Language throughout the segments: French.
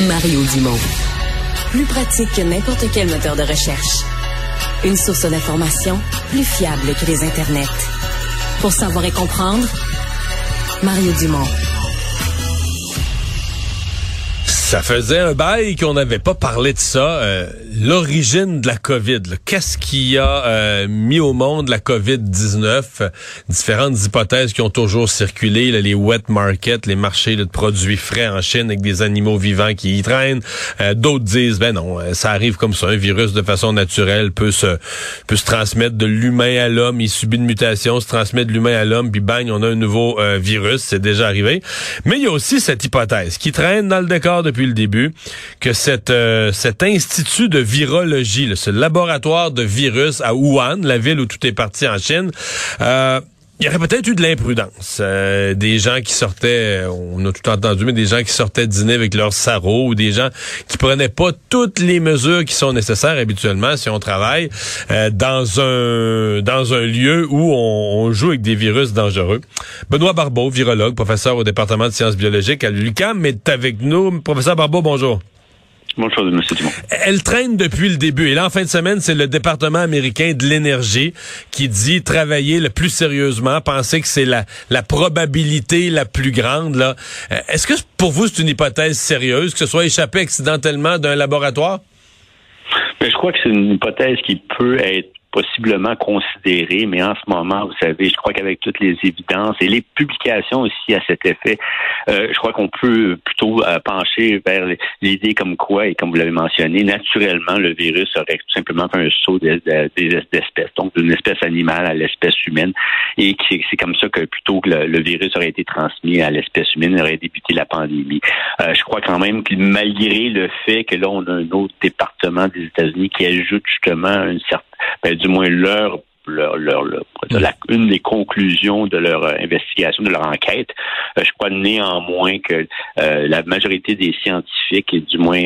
Mario Dumont. Plus pratique que n'importe quel moteur de recherche. Une source d'information plus fiable que les internets. Pour savoir et comprendre, Mario Dumont. Ça faisait un bail qu'on n'avait pas parlé de ça. Euh, L'origine de la COVID. Qu'est-ce qui a euh, mis au monde la COVID-19? différentes hypothèses qui ont toujours circulé. les wet markets, les marchés de produits frais en Chine avec des animaux vivants qui y traînent. Euh, d'autres disent, ben non, euh, ça arrive comme ça. Un virus de façon naturelle peut se, peut se transmettre de l'humain à l'homme. Il subit une mutation, se transmet de l'humain à l'homme, puis bang, on a un nouveau virus. C'est déjà arrivé. Mais il y a aussi cette hypothèse qui traîne dans le décor depuis le début, que cette, euh, cet institut de virologie, ce laboratoire de virus à Wuhan, la ville où tout est parti en Chine, euh, il y aurait peut-être eu de l'imprudence. Euh, des gens qui sortaient, on a tout entendu, mais des gens qui sortaient dîner avec leur sarrau ou des gens qui prenaient pas toutes les mesures qui sont nécessaires habituellement si on travaille dans un dans un lieu où on, joue avec des virus dangereux. Benoît Barbeau, virologue, professeur au département de sciences biologiques à l'UQAM, est avec nous. Professeur Barbeau, bonjour. M. Dumont. Elle traîne depuis le début. Et là, en fin de semaine, c'est le département américain de l'énergie qui dit travailler le plus sérieusement, penser que c'est la, la probabilité la plus grande. Là. Euh, est-ce que pour vous, c'est une hypothèse sérieuse que ce soit échappé accidentellement d'un laboratoire? Mais je crois que c'est une hypothèse qui peut être possiblement considéré, mais en ce moment, vous savez, je crois qu'avec toutes les évidences et les publications aussi à cet effet, euh, je crois qu'on peut plutôt euh, pencher vers l'idée comme quoi, et comme vous l'avez mentionné, naturellement, le virus aurait tout simplement fait un saut d'espèces, donc d'une espèce animale à l'espèce humaine, et c'est comme ça que plutôt que le, virus aurait été transmis à l'espèce humaine, aurait débuté la pandémie. Euh, je crois quand même que malgré le fait que là, on a un autre département des États-Unis qui ajoute justement une certaine ben, du moins leur leur, leur, une des conclusions de leur euh, investigation, de leur enquête. Euh, je crois néanmoins que euh, la majorité des scientifiques, et du moins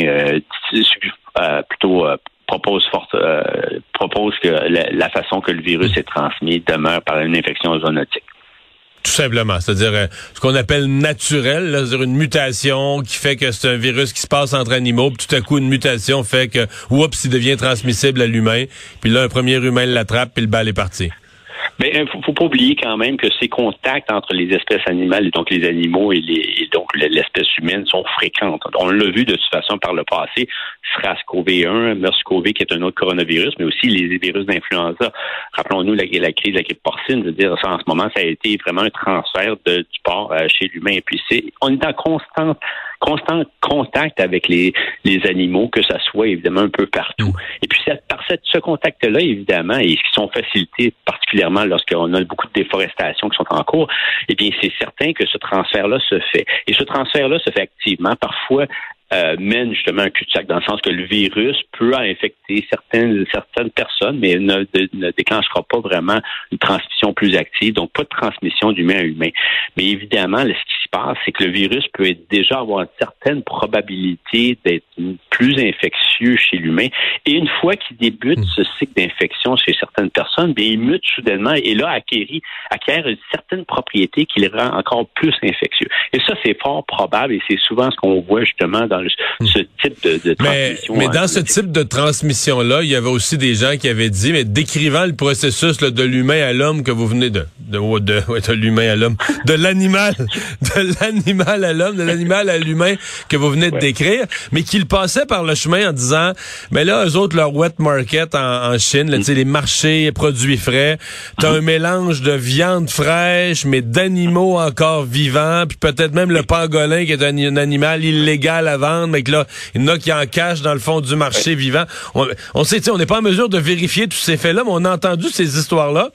plutôt propose forte, propose que la, la, façon que le virus est transmis demeure par une infection zoonotique. Tout simplement, c'est-à-dire euh, ce qu'on appelle naturel, c'est-à-dire une mutation qui fait que c'est un virus qui se passe entre animaux, puis tout à coup une mutation fait que oups, il devient transmissible à l'humain, puis là un premier humain l'attrape, puis le bal est parti. Mais il euh, faut, faut pas oublier quand même que ces contacts entre les espèces animales et donc les animaux et, les, donc l'espèce humaine sont fréquents. On l'a vu de toute façon par le passé. SRAS-CoV-1, MERS-CoV qui est un autre coronavirus, mais aussi les virus d'influenza. Rappelons-nous la, la, crise de la grippe porcine. Je veux dire, ça, en ce moment, ça a été vraiment un transfert de, du porc euh, chez l'humain. Et puis c'est, on est en constante constant contact avec les, les animaux, que ça soit évidemment un peu partout. Et puis par cette, ce contact-là, évidemment, et qui sont facilités particulièrement lorsqu'on a beaucoup de déforestation qui sont en cours, eh bien, c'est certain que ce transfert-là se fait. Et ce transfert-là se fait activement. Parfois, euh, mène justement un cul-de-sac dans le sens que le virus peut infecter certaines certaines personnes, mais ne, ne, déclenchera pas vraiment une transmission plus active, donc pas de transmission d'humain à humain. Mais évidemment, ce qui c'est que le virus peut déjà avoir une certaine probabilité d'être plus infectieux chez l'humain. Et une fois qu'il débute hmm. ce cycle d'infection chez certaines personnes, bien, il mute soudainement et là acquérit, acquiert une certaine propriété qui le rend encore plus infectieux. Et ça, c'est fort probable et c'est souvent ce qu'on voit justement dans ce type de, transmission. Mais, dans ce type de transmission-là, il y avait aussi des gens qui avaient dit, mais décrivant le processus de l'humain à l'homme que vous venez de, de, de, l'humain à l'homme, de l'animal, de l'animal à l'homme, de l'animal à l'humain que vous venez de décrire, mais qu'il passait par le chemin en disant, mais là, eux autres, leur wet market en, Chine, là, les marchés produits frais, t'as un mélange de viande fraîche, mais d'animaux encore vivants, puis peut-être même le pangolin qui est un, un animal illégal à vendre mais que là, il y en a qui en cachent dans le fond du marché vivant. On, on sait, on n'est pas en mesure de vérifier tous ces faits-là, mais on a entendu ces histoires-là.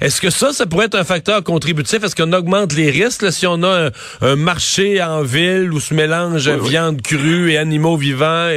Est-ce que ça, ça pourrait être un facteur contributif? Est-ce qu'on augmente les risques si on a un, marché en ville où se mélange viande crue et animaux vivants?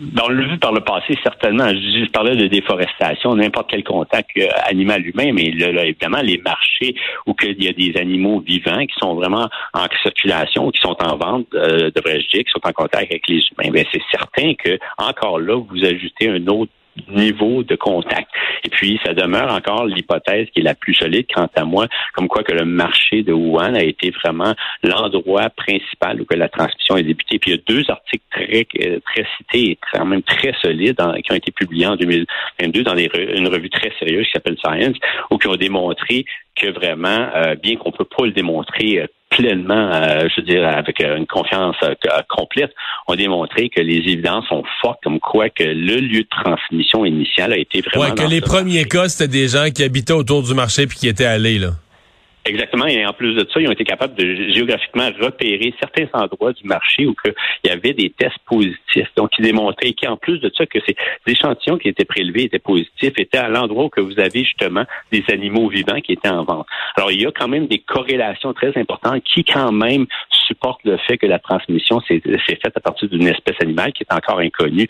Ben, on l'a vu par le passé, certainement. Je, parlais de déforestation, n'importe quel contact euh, animal-humain, mais là, évidemment, les marchés où il y a des animaux vivants qui sont vraiment en circulation, qui sont en vente, euh, devrais-je dire, qui sont en contact avec les humains, ben, c'est certain que, encore là, vous ajoutez un autre niveau de contact. Et puis, ça demeure encore l'hypothèse qui est la plus solide, quant à moi, comme quoi que le marché de Wuhan a été vraiment l'endroit principal où que la transmission est débutée. Puis, il y a deux articles très, très cités et quand même très solides qui ont été publiés en 2022 dans une revue très sérieuse qui s'appelle Science, où qui ont démontré que vraiment, euh, bien qu'on peut pas le démontrer euh, pleinement, euh, je veux dire, avec une confiance complète, ont démontré que les évidences sont fortes, comme quoi que le lieu de transmission initial a été vraiment. Ouais, que les premiers cas, c'était des gens qui habitaient autour du marché puis qui étaient allés là. Exactement. Et en plus de ça, ils ont été capables de géographiquement repérer certains endroits du marché où il y avait des tests positifs. Donc, ils démontraient qu'en plus de ça, que ces échantillons qui étaient prélevés étaient positifs, étaient à l'endroit où que vous avez justement des animaux vivants qui étaient en vente. Alors, il y a quand même des corrélations très importantes qui quand même supportent le fait que la transmission s'est faite à partir d'une espèce animale qui est encore inconnue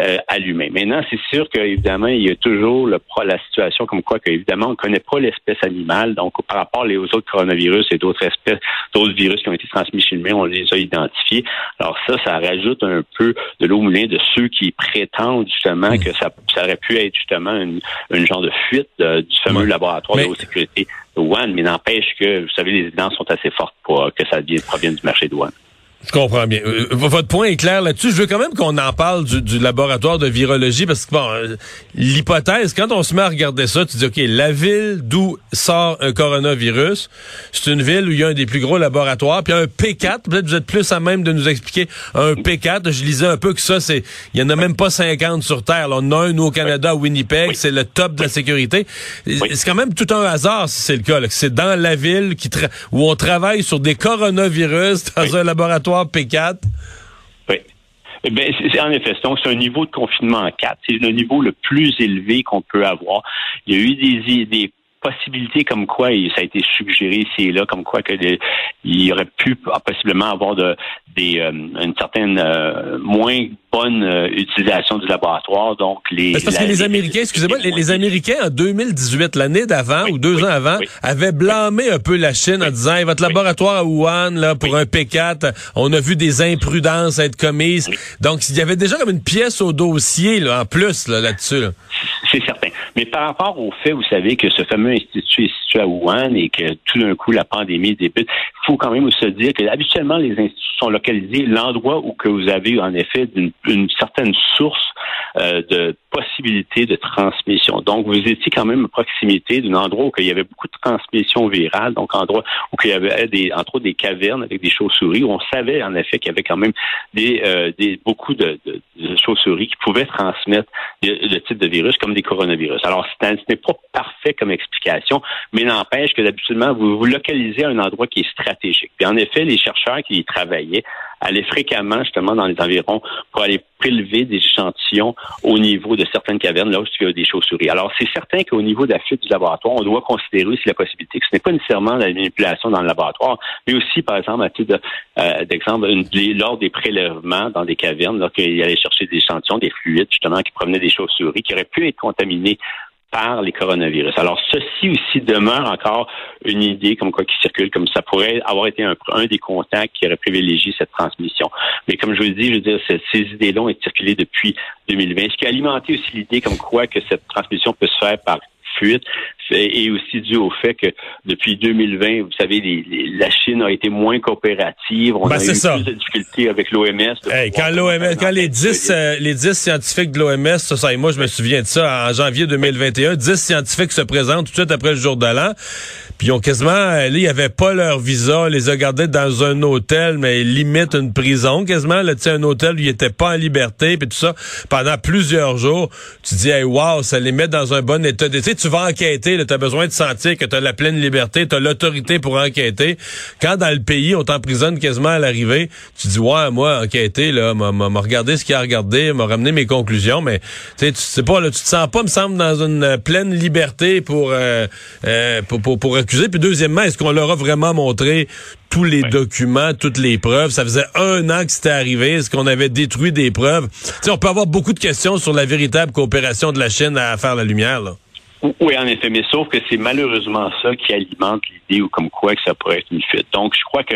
euh, à l'humain. Maintenant, c'est sûr qu'évidemment, il y a toujours la situation comme quoi qu'évidemment, on ne connaît pas l'espèce animale. Donc, rapport aux autres coronavirus et d'autres espèces, d'autres virus qui ont été transmis chez l'humain, on les a identifiés. Alors ça, ça rajoute un peu de l'eau moulin de ceux qui prétendent justement que ça, ça aurait pu être justement une, une genre de fuite euh, du fameux laboratoire de haute sécurité de Wuhan, mais n'empêche que, vous savez, les évidences sont assez fortes pour que ça provienne du marché de Wuhan. Je comprends bien. Euh, votre point est clair là-dessus. Je veux quand même qu'on en parle du, laboratoire de virologie parce que bon, euh, l'hypothèse, quand on se met à regarder ça, tu dis ok, la ville d'où sort un coronavirus, c'est une ville où il y a un des plus gros laboratoires, puis un P4. Peut-être vous êtes plus à même de nous expliquer un P4. Je lisais un peu que ça, c'est, il y en a même pas 50 sur Terre. on en a un nous au Canada, à Winnipeg, c'est le top de la sécurité. C'est quand même tout un hasard si c'est le cas. C'est dans la ville qui où on travaille sur des coronavirus dans un laboratoire P4? Oui. Eh c'est, en effet, c'est un niveau de confinement en 4. C'est le niveau le plus élevé qu'on peut avoir. Il y a eu des, des possibilités comme quoi, et ça a été suggéré ici et là, comme quoi que il y aurait pu possiblement avoir de, des, euh, une certaine euh, moins bonne euh, utilisation du laboratoire. Donc les parce que les Américains, excusez-moi, les, Américains en 2018, l'année d'avant ou deux ans avant, avaient blâmé un peu la Chine en disant votre laboratoire à Wuhan là pour un P4, on a vu des imprudences être commises. Donc il y avait déjà comme une pièce au dossier là, en plus là, là-dessus. C'est certain. Mais par rapport au fait, vous savez que ce fameux institut est situé à Wuhan et que tout d'un coup la pandémie débute, faut quand même se dire que habituellement les instituts sont localisés l'endroit où que vous avez en effet une, certaine source euh, de possibilité de transmission. Donc vous étiez quand même à proximité d'un endroit où il y avait beaucoup de transmission virale, donc endroit où il y avait des entre autres des cavernes avec des chauves-souris où on savait en effet qu'il y avait quand même des, euh, des beaucoup de, de, de chauves-souris qui pouvaient transmettre le type de virus comme des coronavirus. Alors, ce n'est pas parfait comme explication, mais n'empêche que d'habituellement, vous vous localisez à un endroit qui est stratégique. Puis en effet, les chercheurs qui y travaillaient allaient fréquemment justement dans les environs pour aller prélever des échantillons au niveau de certaines cavernes, là où il y a des chauves-souris. Alors, c'est certain qu'au niveau de la fuite du laboratoire, on doit considérer aussi la possibilité que ce n'est pas nécessairement la manipulation dans le laboratoire, mais aussi, par exemple, à titre euh, d'exemple, lors des prélèvements dans des cavernes, lorsqu'il allait chercher des échantillons, des fluides, justement, qui provenaient des chauves-souris, qui auraient pu être contaminés par les coronavirus. Alors, ceci aussi demeure encore une idée comme quoi qui circule, comme ça pourrait avoir été un, des contacts qui aurait privilégié cette transmission. Mais comme je vous dis, je veux dire, ces idées-là ont circulé depuis 2020, ce qui a alimenté aussi l'idée comme quoi que cette transmission peut se faire par fuite et aussi dû au fait que depuis 2020, vous savez, la Chine a été moins coopérative. On ben, a eu plus de difficultés avec l'OMS. quand l'OMS, quand les 10, euh, les 10 scientifiques de l'OMS, ça, ça, et moi, je me souviens de ça, en janvier 2021, 10 scientifiques se présentent tout de suite après le jour de l'an. Puis ils ont quasiment, euh, là, ils avaient pas leur visa, les a gardés dans un hôtel, mais limite une prison quasiment. Là, tu sais, un hôtel où ils étaient pas en liberté, puis tout ça, pendant plusieurs jours. Tu dis, hey, wow, ça les met dans un bon état. Tu sais, tu vas enquêter, tu as besoin de sentir que tu as la pleine liberté, tu as l'autorité pour enquêter. Quand dans le pays, on t'emprisonne quasiment à l'arrivée, tu dis, ouais, moi, enquêter, là, m'a regardé ce qu'il a regardé, m'a ramené mes conclusions, mais tu sais pas, là, tu te sens pas, me semble, dans une pleine liberté pour, euh, euh, pour, pour, pour puis deuxièmement, est-ce qu'on leur a vraiment montré tous les documents, toutes les preuves? Ça faisait un an que c'était arrivé. Est-ce qu'on avait détruit des preuves? on peut avoir beaucoup de questions sur la véritable coopération de la Chine à faire la lumière. Là. Oui, en effet, mais sauf que c'est malheureusement ça qui alimente l'idée ou comme quoi que ça pourrait être une fuite. Donc, je crois que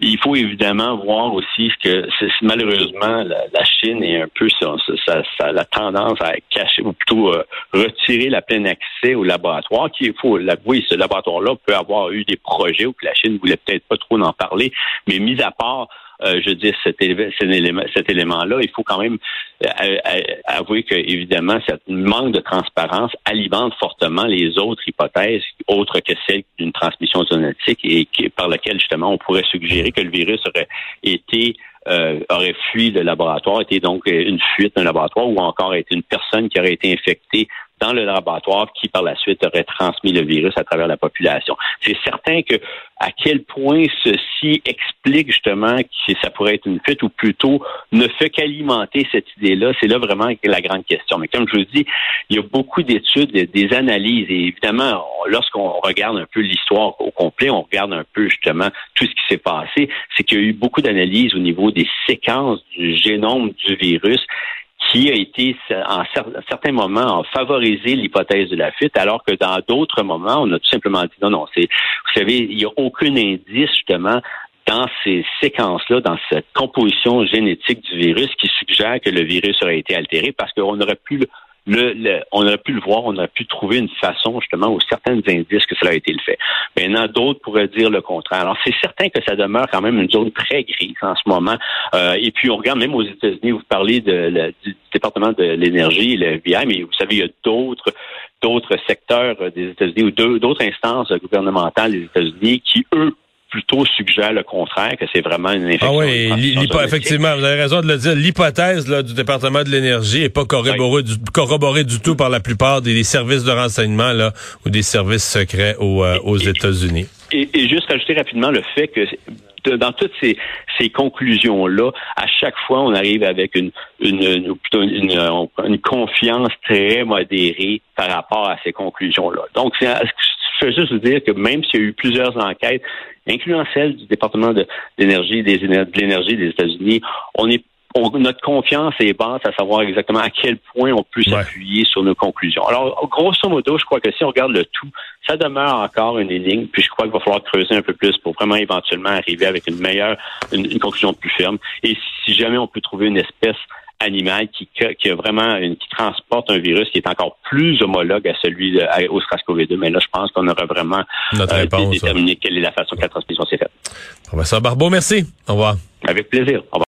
il faut évidemment voir aussi que malheureusement la, Chine est un peu ça, ça, ça, la tendance à cacher ou plutôt euh, retirer la plein accès au laboratoire. Qui faut l'avouer, ce laboratoire-là peut avoir eu des projets où la Chine voulait peut-être pas trop en parler, mais mis à part euh, je dis cet, élément, cet élément-là, il faut quand même euh, avouer que évidemment, cette manque de transparence alimente fortement les autres hypothèses, autres que celle d'une transmission zoonotique, et par laquelle justement on pourrait suggérer que le virus aurait été euh, aurait fui le laboratoire, été donc une fuite d'un laboratoire, ou encore été une personne qui aurait été infectée dans le laboratoire qui, par la suite, aurait transmis le virus à travers la population. C'est certain que à quel point ceci explique justement que ça pourrait être une fuite ou plutôt ne fait qu'alimenter cette idée-là, c'est là vraiment la grande question. Mais comme je vous dis, il y a beaucoup d'études, des analyses et évidemment, lorsqu'on regarde un peu l'histoire au complet, on regarde un peu justement tout ce qui s'est passé, c'est qu'il y a eu beaucoup d'analyses au niveau des séquences du génome du virus qui a été, en certains moments, a favorisé l'hypothèse de la fuite, alors que dans d'autres moments, on a tout simplement dit non, non, c'est, vous savez, il n'y a aucun indice, justement, dans ces séquences-là, dans cette composition génétique du virus qui suggère que le virus aurait été altéré parce qu'on aurait pu le, on aurait pu le voir, on aurait pu trouver une façon justement ou certains indices que cela a été le fait. Maintenant, d'autres pourraient dire le contraire. Alors, c'est certain que ça demeure quand même une zone très grise en ce moment. Euh, et puis, on regarde même aux États-Unis, vous parlez de, du département de l'énergie, le FBI, mais vous savez, il y a d'autres d'autres secteurs des États-Unis ou d'autres instances gouvernementales des États-Unis qui, eux, plutôt suggère le contraire, que c'est vraiment une infection. Ah oui, effectivement, vous avez raison de le dire. L'hypothèse du département de l'énergie est pas corroborée, du, corroborée du tout par la plupart des, services de renseignement là, ou des services secrets aux, euh, aux États-Unis. Et, et, juste ajouter rapidement le fait que dans toutes ces, ces conclusions-là, à chaque fois, on arrive avec une, une, une, une, confiance très modérée par rapport à ces conclusions-là. Donc, je veux juste vous dire que même s'il y a eu plusieurs enquêtes, incluant celle du département de l'énergie des de l'énergie des États-Unis, on est notre confiance est basse à savoir exactement à quel point on peut s'appuyer sur nos conclusions. Alors, grosso modo, je crois que si on regarde le tout, ça demeure encore une ligne, puis je crois qu'il va falloir creuser un peu plus pour vraiment éventuellement arriver avec une meilleure, une, conclusion plus ferme. Et si jamais on peut trouver une espèce animale qui, qui a vraiment une, qui transporte un virus qui est encore plus homologue à celui de, au SARS-CoV-2. Mais là, je pense qu'on aura vraiment euh, déterminé quelle est la façon que la transmission s'est faite. Professeur Barbeau, merci. Au revoir. Avec plaisir. Au revoir.